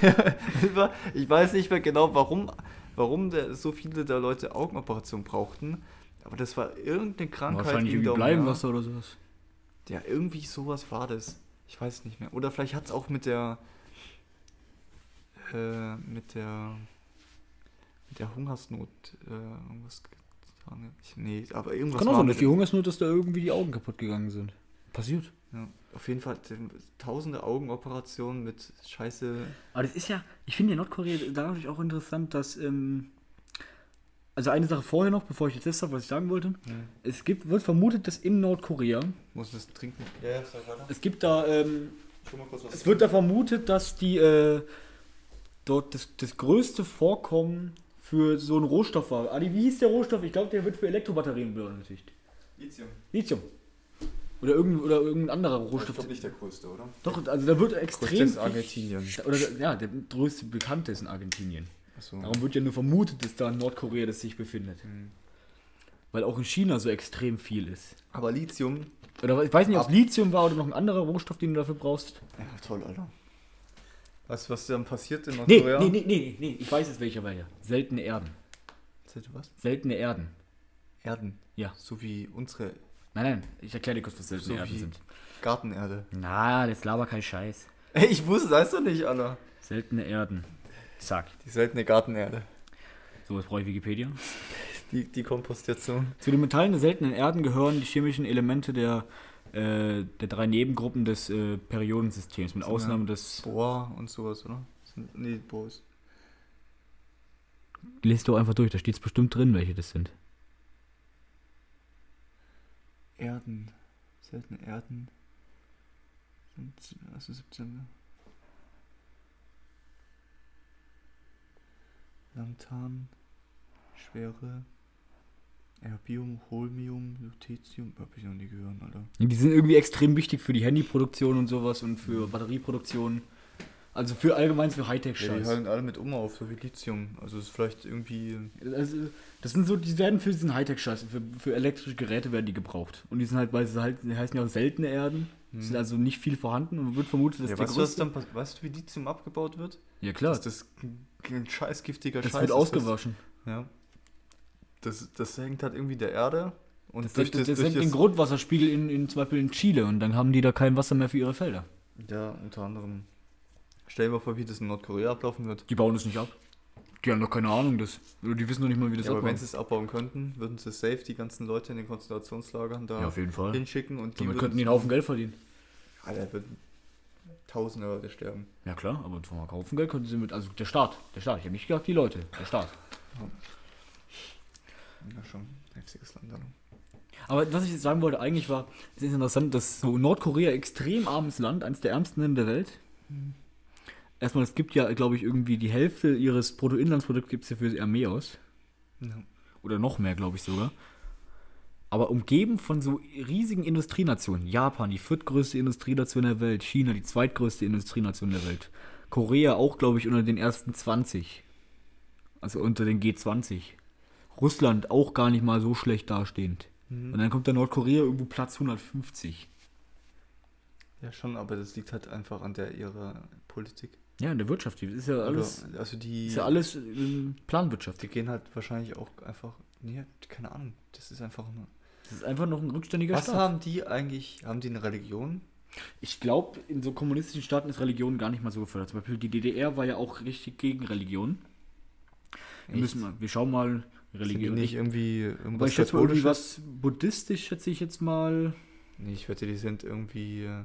Ich weiß nicht mehr genau, warum, warum der, so viele der Leute Augenoperationen brauchten, Aber das war irgendeine Krankheit. Wahrscheinlich irgendwie Bleibenwasser oder sowas. Ja, irgendwie sowas war das. Ich weiß nicht mehr. Oder vielleicht hat es auch mit der. Äh, mit der. Mit der Hungersnot äh, irgendwas getan. Ich, nee, aber irgendwas Kann auch sein, mit durch die Hungersnot, dass da irgendwie die Augen kaputt gegangen sind. Passiert. ja, Auf jeden Fall tausende Augenoperationen mit Scheiße. Aber das ist ja, ich finde ja Nordkorea dadurch auch interessant, dass, ähm, also eine Sache vorher noch, bevor ich jetzt das habe, was ich sagen wollte. Es gibt, wird vermutet, dass in Nordkorea, Muss das trinken? Ja, ja, sag weiter. es gibt da, ähm, Schon mal kurz was. es wird da vermutet, dass die, äh, dort das, das größte Vorkommen für so einen Rohstoff war. Adi, wie hieß der Rohstoff? Ich glaube, der wird für Elektrobatterien benötigt. Lithium. Lithium. Oder irgendein, oder irgendein anderer Rohstoff. glaube nicht der größte, oder? Doch, also da wird extrem. Größte ist Argentinien. Oder, ja, der größte Bekannte ist in Argentinien. Achso. Darum wird ja nur vermutet, dass da in Nordkorea das sich befindet. Mhm. Weil auch in China so extrem viel ist. Aber Lithium. Oder ich weiß nicht, ob es Ab- Lithium war oder noch ein anderer Rohstoff, den du dafür brauchst. Ja, toll, Alter. Weißt du, was dann passiert in Nee, Nordkorea? nee, nee, nee, nee, ich weiß es welcher war ja. Seltene Erden. Du was? Seltene Erden. Erden. Ja. So wie unsere Nein, nein, ich erkläre dir kurz, was seltene So Erden wie- sind. Gartenerde. Na, das laber kein Scheiß. Ey, ich wusste, das doch nicht, Alter. Seltene Erden. Zack. Die seltene Gartenerde. So, jetzt brauche ich Wikipedia. Die, die Kompostation. Zu den Metallen der seltenen Erden gehören die chemischen Elemente der, äh, der drei Nebengruppen des äh, Periodensystems, mit Ausnahme ja. des. Bohr und sowas, oder? Sind- Nee, Bohr ist. Lest du einfach durch, da steht es bestimmt drin, welche das sind. Erden. Seltene Erden. Sind also 17. Lanthan. Schwere. Erbium, Holmium, Lutetium. Hab ich noch nie gehört, Alter. Die sind irgendwie extrem wichtig für die Handyproduktion und sowas und für Batterieproduktion. Also für allgemein für Ja, die Hightech-Scheiß. halten alle mit um auf, so wie Lithium. Also ist vielleicht irgendwie. also, das sind so, die werden für diesen Hightech-Scheiß, für, für elektrische Geräte werden die gebraucht. Und die sind halt, weil sie halt, die heißen ja auch seltene Erden, Hm. sind also nicht viel vorhanden und wird vermutet, dass Ja, der weißt, du, was größte- dann, weißt du, wie Lithium abgebaut wird? Ja klar, Dass das ein, ein scheiß giftiger das Scheiß wird ist. ausgewaschen. Ja. Das, das hängt halt irgendwie der Erde. Und Das, durch das, das, das senkt den Grundwasserspiegel in, in zum Beispiel in Chile und dann haben die da kein Wasser mehr für ihre Felder. Ja, unter anderem. Stell dir mal vor, wie das in Nordkorea ablaufen wird. Die bauen das nicht ab. Die haben doch keine Ahnung, das. Oder die wissen doch nicht mal, wie das Ja, aber abbauen. wenn sie es abbauen könnten, würden sie safe die ganzen Leute in den Konzentrationslagern da Ja, auf jeden Fall. hinschicken und die Damit würden- könnten die einen Haufen Geld verdienen. Alter, würden tausende Leute sterben. Ja klar, aber vom Haufen Geld könnten sie mit. Also der Staat. Der Staat. Ich habe nicht gesagt die Leute. Der Staat. Ja, schon. Heftiges Land, Alter. Aber was ich jetzt sagen wollte, eigentlich war, es ist interessant, dass so Nordkorea extrem armes Land, eines der ärmsten Länder der Welt. Erstmal, es gibt ja, glaube ich, irgendwie die Hälfte ihres Bruttoinlandsprodukts gibt es ja für die Armee aus. Ja. Oder noch mehr, glaube ich sogar. Aber umgeben von so riesigen Industrienationen. Japan, die viertgrößte Industrienation der Welt. China, die zweitgrößte Industrienation der Welt. Korea auch, glaube ich, unter den ersten 20. Also unter den G20. Russland auch gar nicht mal so schlecht dastehend. Mhm. Und dann kommt da Nordkorea irgendwo Platz 150. ja, schon, aber das liegt halt einfach an der ihrer Politik. Ja, in der Wirtschaft. Das ist ja alles, Oder, also die, ist ja alles ähm, Planwirtschaft. die gehen halt wahrscheinlich auch einfach. Nee, keine Ahnung. Das ist einfach nur. Das ist einfach noch ein rückständiger Was Staat. haben die eigentlich? Haben die eine Religion? Ich glaube, in so kommunistischen Staaten ist Religion gar nicht mal so gefördert. Zum Beispiel die DDR war ja auch richtig gegen Religion. Wir, Echt? müssen mal, wir schauen mal Religion. nicht irgendwie aber irgendwas ich schätze mal irgendwie was buddhistisch, schätze ich jetzt mal. Nee, ich wette, die sind irgendwie. äh,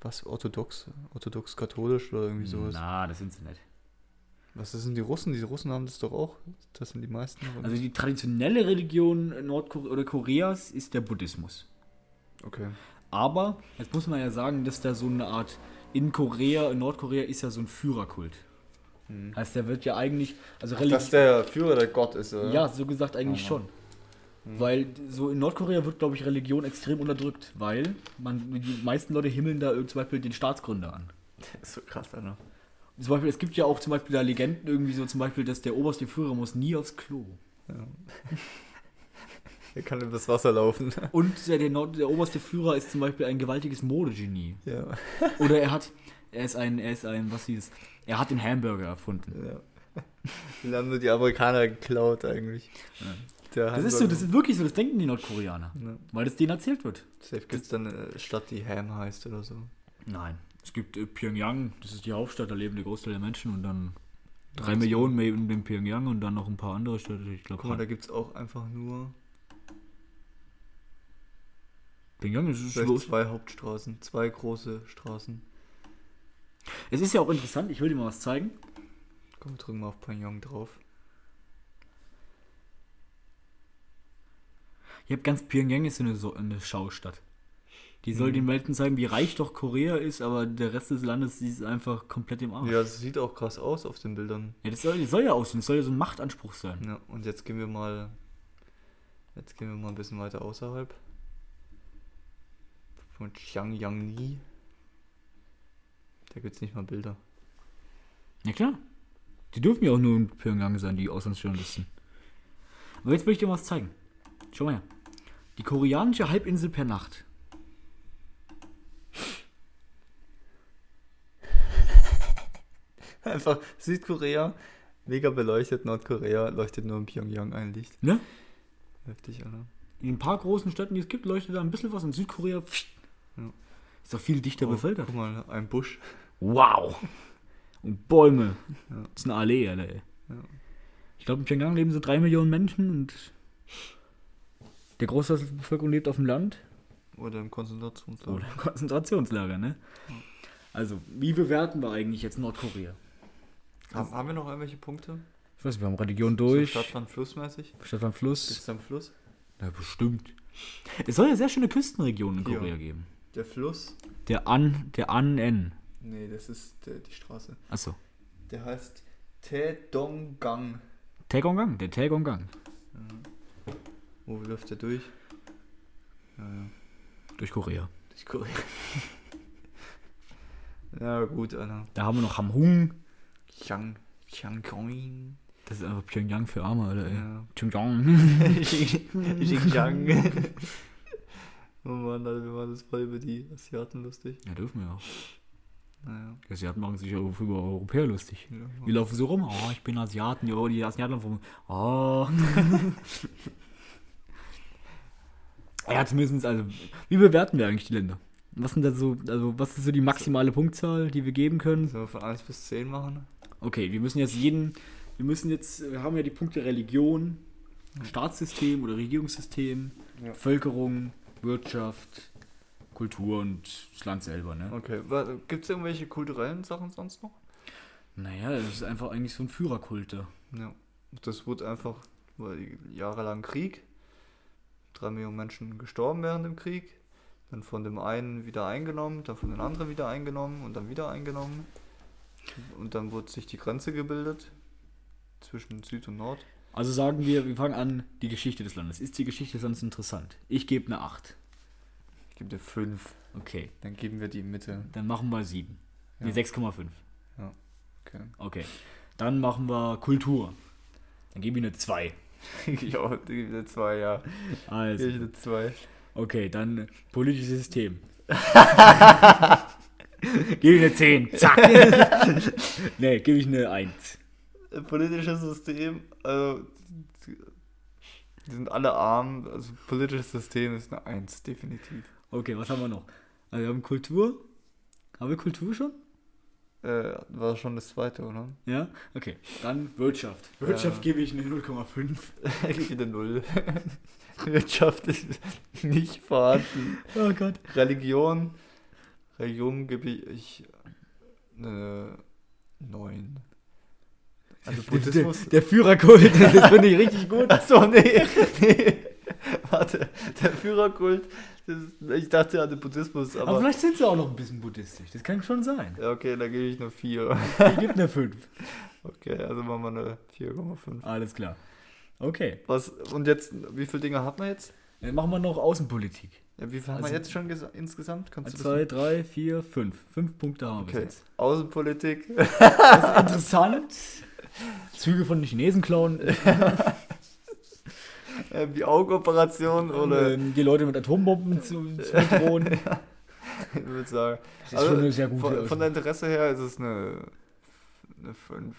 Was? Orthodox? Orthodox-katholisch oder irgendwie sowas? Na, das sind sie nicht. Was das sind die Russen? Die Russen haben das doch auch. Das sind die meisten. oder Also die traditionelle Religion Nordkorea oder Koreas ist der Buddhismus. okay. Aber jetzt muss man ja sagen, dass da so eine Art in Korea, in Nordkorea ist ja so ein Führerkult. Hm. Heißt, der wird ja eigentlich, also Dass Religion. der Führer der Gott ist, oder? Ja, so gesagt eigentlich Aha. schon. Weil so in Nordkorea wird, glaube ich, Religion extrem unterdrückt, weil man, die meisten Leute himmeln da zum Beispiel den Staatsgründer an. Das ist so krass, Alter. Zum Beispiel, es gibt ja auch zum Beispiel da Legenden irgendwie so, zum Beispiel, dass der oberste Führer muss nie aufs Klo. Ja. er kann übers Wasser laufen. Und der, der, Nord- der oberste Führer ist zum Beispiel ein gewaltiges Modegenie. ja. Oder er hat, er ist ein, er ist ein, was hieß, er hat den Hamburger erfunden. ja. Den haben nur die Amerikaner geklaut, eigentlich. Der Das ist so, das ist wirklich so, das denken die Nordkoreaner. Ja. Weil das denen erzählt wird. Safe gibt es dann eine Stadt, die Ham heißt oder so. Nein. Es gibt äh, Pyongyang, das ist die Hauptstadt, da leben der Großteil der Menschen und dann drei Ja, Millionen in Pyongyang und dann noch ein paar andere Städte. Ich glaube, Guck mal, da gibt es auch einfach nur Pyongyang ist es zwei Hauptstraßen, zwei große Straßen. Es ist ja auch interessant, ich will dir mal was zeigen. Komm, wir drücken mal auf Pyongyang drauf. Ich habe ganz Pyongyang ist eine, so eine Schaustadt. Die soll Mhm. den Welten zeigen, wie reich doch Korea ist, aber der Rest des Landes ist einfach komplett im Arsch. Ja, das sieht auch krass aus auf den Bildern. Ja, das soll, das soll ja aussehen, das soll ja so ein Machtanspruch sein. Ja, und jetzt gehen wir mal. Jetzt gehen wir mal ein bisschen weiter außerhalb. Von Xiangyangni. Da gibt es nicht mal Bilder. Ja klar. Die dürfen ja auch nur in Pyongyang sein, die Auslandsjournalisten. Aber jetzt will ich dir was zeigen. Schau mal her. Die koreanische Halbinsel per Nacht. Einfach Südkorea, mega beleuchtet, Nordkorea leuchtet nur in Pyongyang ein Licht. Ne? Heftig, Alter. In ein paar großen Städten, die es gibt, leuchtet da ein bisschen was. In Südkorea pff, Ja. Ist doch viel dichter Oh, bevölkert. Guck mal, ein Busch. Wow. Und Bäume. Ja. Das ist eine Allee, Alter. ey. Ja. Ich glaube, in Pyongyang leben so drei Millionen Menschen und der Großteil der Bevölkerung lebt auf dem Land Oder im Konzentrationslager. oder im Konzentrationslager, ne? Also, wie bewerten wir eigentlich jetzt Nordkorea? Haben, haben wir noch irgendwelche Punkte? Ich weiß nicht, wir haben Religion So durch, Stadtland, Flussmäßig? Stadtland Fluss. da einen Fluss? Ja, bestimmt. Es soll ja sehr schöne Küstenregionen in. Korea geben. Der Fluss? Der An, der An-En. Nee, das ist der, die Straße. Achso. Der heißt Taedonggang. Taegonggang, der Taegonggang. Wo läuft der durch? Ja, ja. Durch Korea. Durch Korea. ja, gut, Alter. Da haben wir noch Hamhung. Chiang, Chiangcoin. Das ist einfach Pyongyang für Arme, Alter, ey. Ja. Pyongyang. Xinjiang. oh Mann, Alter, wir waren das voll über die Asiaten lustig. Ja, dürfen wir auch. Naja. Die Asiaten machen sich auch über Europäer lustig. Ja, Wir laufen so rum, oh, ich bin Asiaten, ja, die Asiaten laufen rum, oh. ja, zumindest, also, wie bewerten wir eigentlich die Länder? Was sind da so, also, was ist so die maximale Punktzahl, die wir geben können? Sollen wir von 1 bis 10 machen? Okay, wir müssen jetzt jeden, wir müssen jetzt, wir haben ja die Punkte Religion, Staatssystem oder Regierungssystem, Ja. Bevölkerung, Wirtschaft, Kultur und das Land selber, ne? Okay, gibt es irgendwelche kulturellen Sachen sonst noch? Naja, das ist einfach eigentlich so ein Führerkult da. Ja. Das wurde einfach weil jahrelang Krieg. Drei Millionen Menschen gestorben während dem Krieg. Dann von dem einen wieder eingenommen, dann von den anderen wieder eingenommen und dann wieder eingenommen. Und dann wurde sich die Grenze gebildet zwischen Süd und Nord. Also sagen wir, wir fangen an, die Geschichte des Landes. Ist die Geschichte des Landes interessant? Ich gebe eine 8. Ich gebe dir fünf. Okay, Dann geben wir die Mitte. dann machen wir 7. Ja. Nee, 6,5. Okay. Okay. Dann machen wir Kultur. Dann gebe ich eine 2. ja, die gebe dir zwei, ja. Also, Gebe ich dir zwei. okay, dann politisches System. gebe ich eine 10. Zack. nee, gebe ich eine 1. Politisches System, also die sind alle arm, also politisches System ist eine Eins, definitiv. Okay, was haben wir noch? Also wir haben Kultur. Haben wir Kultur schon? Äh, war schon das zweite, oder? Ja? Okay. Dann Wirtschaft. Wirtschaft Ja. gebe ich eine 0,5. Ich wieder null. Wirtschaft ist nicht vorhanden. Oh Gott. Religion, Religion gebe ich eine neun. Also Der, Buddhismus. der Führerkult, das finde ich richtig gut. Achso, nee, nee. Warte, der Führerkult, ist, ich dachte an den Buddhismus, aber. Aber vielleicht sind sie auch noch ein bisschen buddhistisch. Das kann schon sein. ja, okay, dann gebe ich nur 4. Ich gebe eine 5. Okay, also machen wir eine 4,5. Alles klar. Okay. Was, und jetzt, wie viele Dinge hat man jetzt? Dann machen wir noch Außenpolitik. Ja, wie viel haben Also- wir jetzt schon gesa- insgesamt? Kannst 2, 3, 4, 5. Fünf Punkte haben wir Okay. bis jetzt. Außenpolitik. Das ist interessant. Züge von den Chinesen klauen. äh, die Augeoperation oder. ähm, die Leute mit Atombomben zu, zu bedrohen. ich würde sagen. Das ist schon eine sehr gute von, von Aussage. der Interesse her ist es eine, eine 5.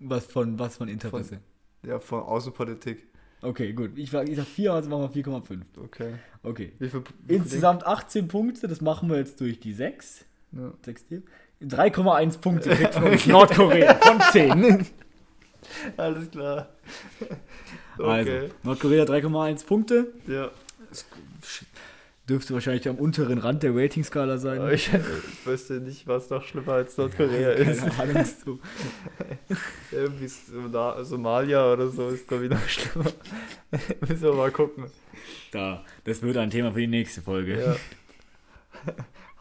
Was von, was von Interesse? Ja, von Außenpolitik. Okay, gut. Ich, ich sag 4, also machen wir 4,5. Okay. Okay. Viel, Insgesamt 18 Punkte, das machen wir jetzt durch die 6. Ding? Ja. 6 hier. 3,1 Punkte kriegt von uns Nordkorea von 10. Alles klar. Also, Nordkorea 3,1 Punkte. ja. Dürfte wahrscheinlich am unteren Rand der Ratingskala sein. Aber ich, ich wüsste nicht, was noch schlimmer als Nordkorea ist. Keine Ahnung. So. Irgendwie Soma- Somalia oder so ist, glaube ich, noch schlimmer. Müssen wir mal gucken. Da, das wird ein Thema für die nächste Folge. Ja.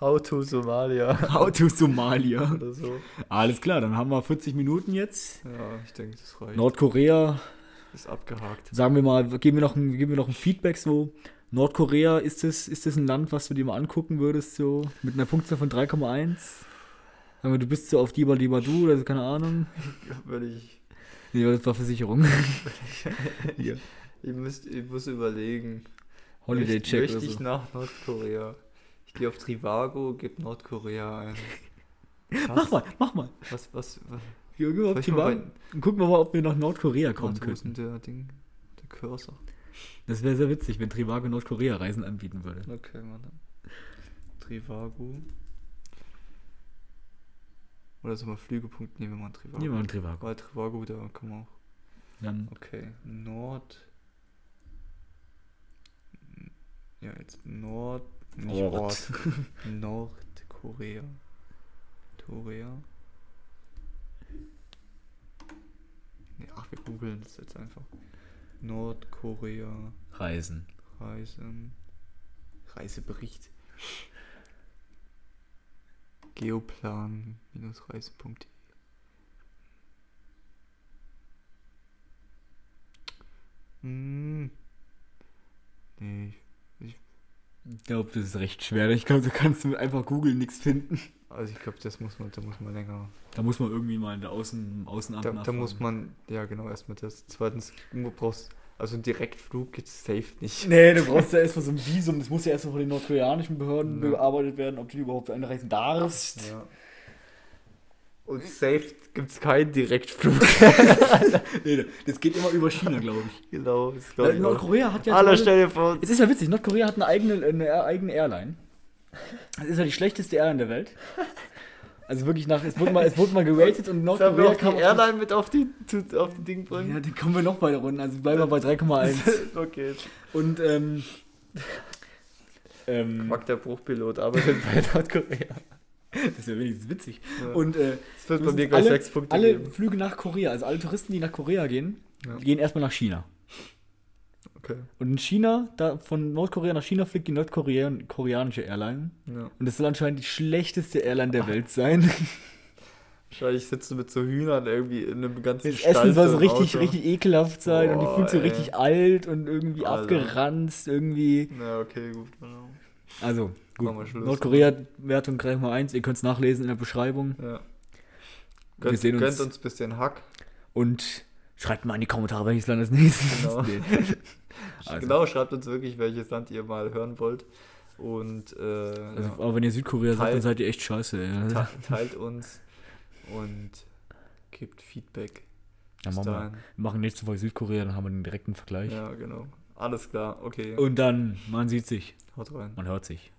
How to Somalia How to Somalia. oder so. Alles klar, dann haben wir 40 Minuten jetzt. Ja, ich denke, das reicht. Nordkorea, ist abgehakt. sagen wir mal, geben wir noch ein, geben wir noch ein Feedback so. Nordkorea, ist das, ist das ein Land, was du dir mal angucken würdest, so mit einer Punktzahl von 3,1? Sagen wir, du bist so auf Diba Diba Du oder so, keine Ahnung. Würde ich, Nee, das war Versicherung. ja. ich, müsst, ich muss überlegen. Holiday Check Möchte ich so. nach Nordkorea? Ich gehe auf Trivago, gebe Nordkorea ein. Mach mal, mach mal. Was, was, was? Mal auf Soll. Und gucken wir mal, ob wir nach Nordkorea kommen denn könnten. der Ding? Der Cursor. Das wäre sehr witzig, wenn Trivago Nordkorea Reisen anbieten würde. Okay, warte. Trivago. Oder so mal Flügepunkt nehmen wir mal Trivago. Nehmen wir mal Trivago. Weil Trivago, da kann man auch. Dann Okay, Nord. Ja, jetzt Nord. Nicht Ort. Ort. Nordkorea. Korea. Nee, ach, wir googeln das jetzt einfach. Nordkorea. Reisen. Reisen. Reisebericht. Geoplan minus reisen.de Hm. Nee, Ich glaube, das ist recht schwer. Ich glaube, du kannst mit einfach googeln nichts finden. also ich glaube, das muss man, da muss man länger. Da muss man irgendwie mal in der Außen, Außenamt Da, da muss man, ja genau, erstmal das. Zweitens, du brauchst, also ein Direktflug gibt's safe nicht. Nee, du brauchst ja erstmal so ein Visum. Das muss ja erstmal von den nordkoreanischen Behörden Ja. bearbeitet werden, ob du überhaupt einreisen darfst. Ja. Und safe gibt's keinen Direktflug. Nee, das geht immer über China, glaube ich. genau, Weil glaube ich. auch. Nordkorea hat ja. Alle zum Beispiel- stell dir vor. Es ist ja witzig, Nordkorea hat eine eigene, eine eigene Airline. Das ist ja die schlechteste Airline der Welt. Also wirklich nach, es wurde mal, es wurde mal geratet und Sollen wir Nordkorea auch kam die Airline mit auf die, auf die Ding bringen? Ja, dann kommen wir noch bei der Runde, also bleiben wir bei 3,1. okay. Und ähm, ähm, Mag der Bruchpilot arbeitet bei Nordkorea. das wäre wenigstens witzig. Ja. Und äh, Es wird wir bei mir gleich alle, sechs Punkte alle geben. Flüge nach Korea, also alle Touristen, die nach Korea gehen, Ja. gehen erstmal nach China. Okay. Und in China, da von Nordkorea nach China fliegt die nordkoreanische Airline. Ja. Und das soll anscheinend die schlechteste Airline der Welt sein. Wahrscheinlich sitzt du mit so Hühnern irgendwie in einem ganzen Das Essen soll so Stall richtig, Auto. richtig ekelhaft sein und die Boah, fühlt sich ey. richtig alt und irgendwie Alter. abgeranzt irgendwie. Na, okay, gut. genau. Also, wir gut. Schluss. Nordkorea, Wertung 3,1. Ihr könnt es nachlesen in der Beschreibung. Ja. Wir Gönnt, sehen gönnt uns. uns ein bisschen Hack. Und schreibt mal in die Kommentare, welches Land als nächstes Genau. Nee. Also. Genau, schreibt uns wirklich, welches Land ihr mal hören wollt. Und äh, Also, ja, aber wenn ihr Südkorea seid, Teil- dann seid ihr echt scheiße. Te- teilt uns und gebt Feedback. Ja, machen wir. wir machen nächste Folge Südkorea, dann haben wir den direkten Vergleich. Ja, genau. Alles klar, okay. Und dann, man sieht sich, Haut rein. man hört sich.